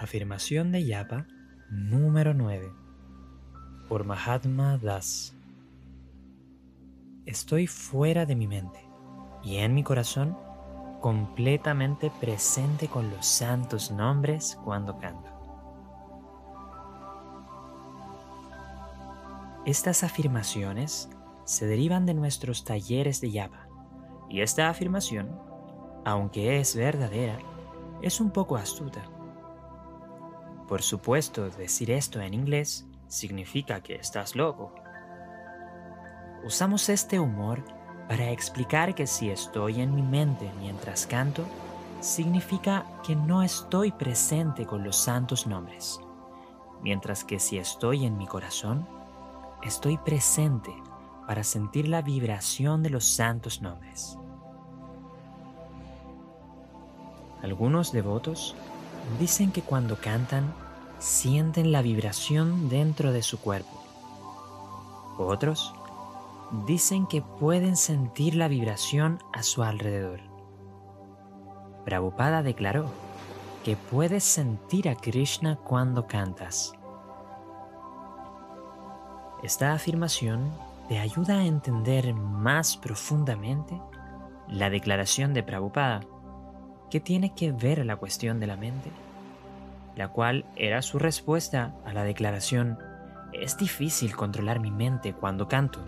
Afirmación de Yapa número 9 por Mahatma Das. Estoy fuera de mi mente y en mi corazón completamente presente con los santos nombres cuando canto. Estas afirmaciones se derivan de nuestros talleres de Yapa y esta afirmación, aunque es verdadera, es un poco astuta por supuesto, decir esto en inglés significa que estás loco. Usamos este humor para explicar que si estoy en mi mente mientras canto, significa que no estoy presente con los santos nombres, mientras que si estoy en mi corazón, estoy presente para sentir la vibración de los santos nombres. Algunos devotos dicen que cuando cantan sienten la vibración dentro de su cuerpo. Otros dicen que pueden sentir la vibración a su alrededor. Prabhupada declaró que puedes sentir a Krishna cuando cantas. Esta afirmación te ayuda a entender más profundamente la declaración de Prabhupada ¿Qué tiene que ver la cuestión de la mente? La cual era su respuesta a la declaración, es difícil controlar mi mente cuando canto.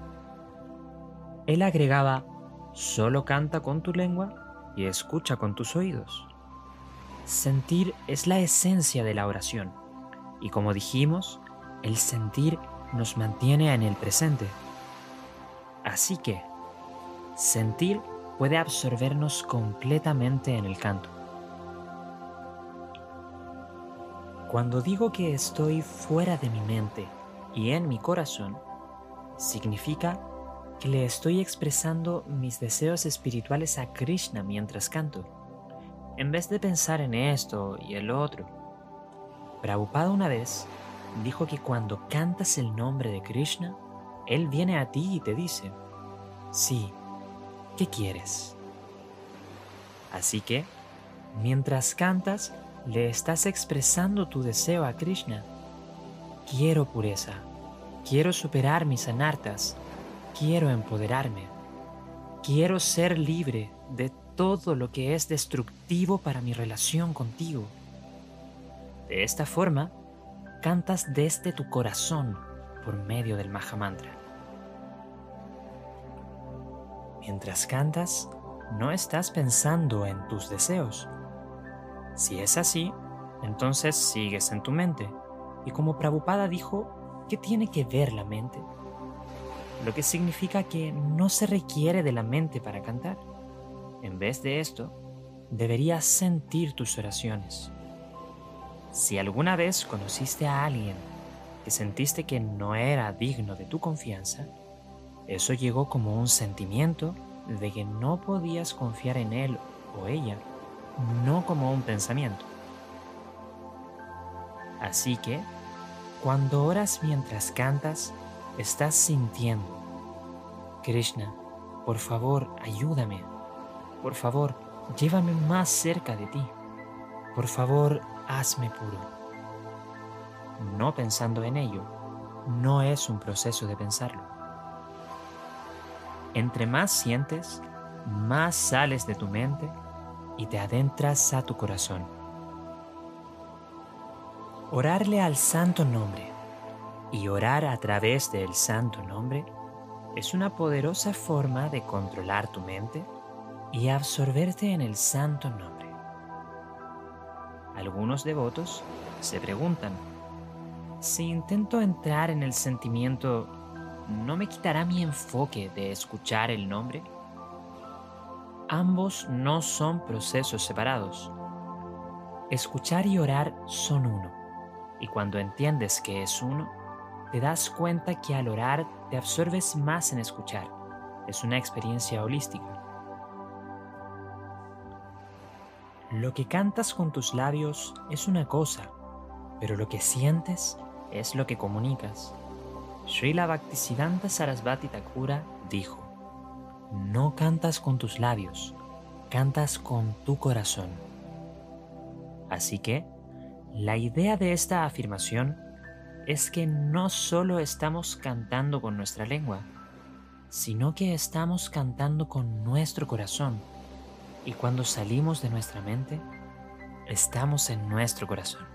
Él agregaba, solo canta con tu lengua y escucha con tus oídos. Sentir es la esencia de la oración y como dijimos, el sentir nos mantiene en el presente. Así que, sentir puede absorbernos completamente en el canto. Cuando digo que estoy fuera de mi mente y en mi corazón, significa que le estoy expresando mis deseos espirituales a Krishna mientras canto, en vez de pensar en esto y el otro. Prabhupada una vez dijo que cuando cantas el nombre de Krishna, Él viene a ti y te dice, sí, ¿qué quieres? Así que, mientras cantas, le estás expresando tu deseo a Krishna. Quiero pureza, quiero superar mis anartas, quiero empoderarme, quiero ser libre de todo lo que es destructivo para mi relación contigo. De esta forma, cantas desde tu corazón por medio del Mahamantra. Mientras cantas, no estás pensando en tus deseos. Si es así, entonces sigues en tu mente. Y como Prabhupada dijo, ¿qué tiene que ver la mente? Lo que significa que no se requiere de la mente para cantar. En vez de esto, deberías sentir tus oraciones. Si alguna vez conociste a alguien que sentiste que no era digno de tu confianza, eso llegó como un sentimiento de que no podías confiar en él o ella, no como un pensamiento. Así que, cuando oras mientras cantas, estás sintiendo, Krishna, por favor, ayúdame. Por favor, llévame más cerca de ti. Por favor, hazme puro. No pensando en ello, no es un proceso de pensarlo. Entre más sientes, más sales de tu mente y te adentras a tu corazón. Orarle al santo nombre y orar a través del santo nombre es una poderosa forma de controlar tu mente y absorberte en el santo nombre. Algunos devotos se preguntan, si intento entrar en el sentimiento ¿no me quitará mi enfoque de escuchar el nombre? Ambos no son procesos separados. Escuchar y orar son uno, y cuando entiendes que es uno, te das cuenta que al orar te absorbes más en escuchar. Es una experiencia holística. Lo que cantas con tus labios es una cosa, pero lo que sientes es lo que comunicas. Srila Bhaktisiddhanta Sarasvati Thakura dijo, no cantas con tus labios, cantas con tu corazón. Así que, La idea de esta afirmación es que no solo estamos cantando con nuestra lengua, sino que estamos cantando con nuestro corazón. Y cuando salimos de nuestra mente, estamos en nuestro corazón.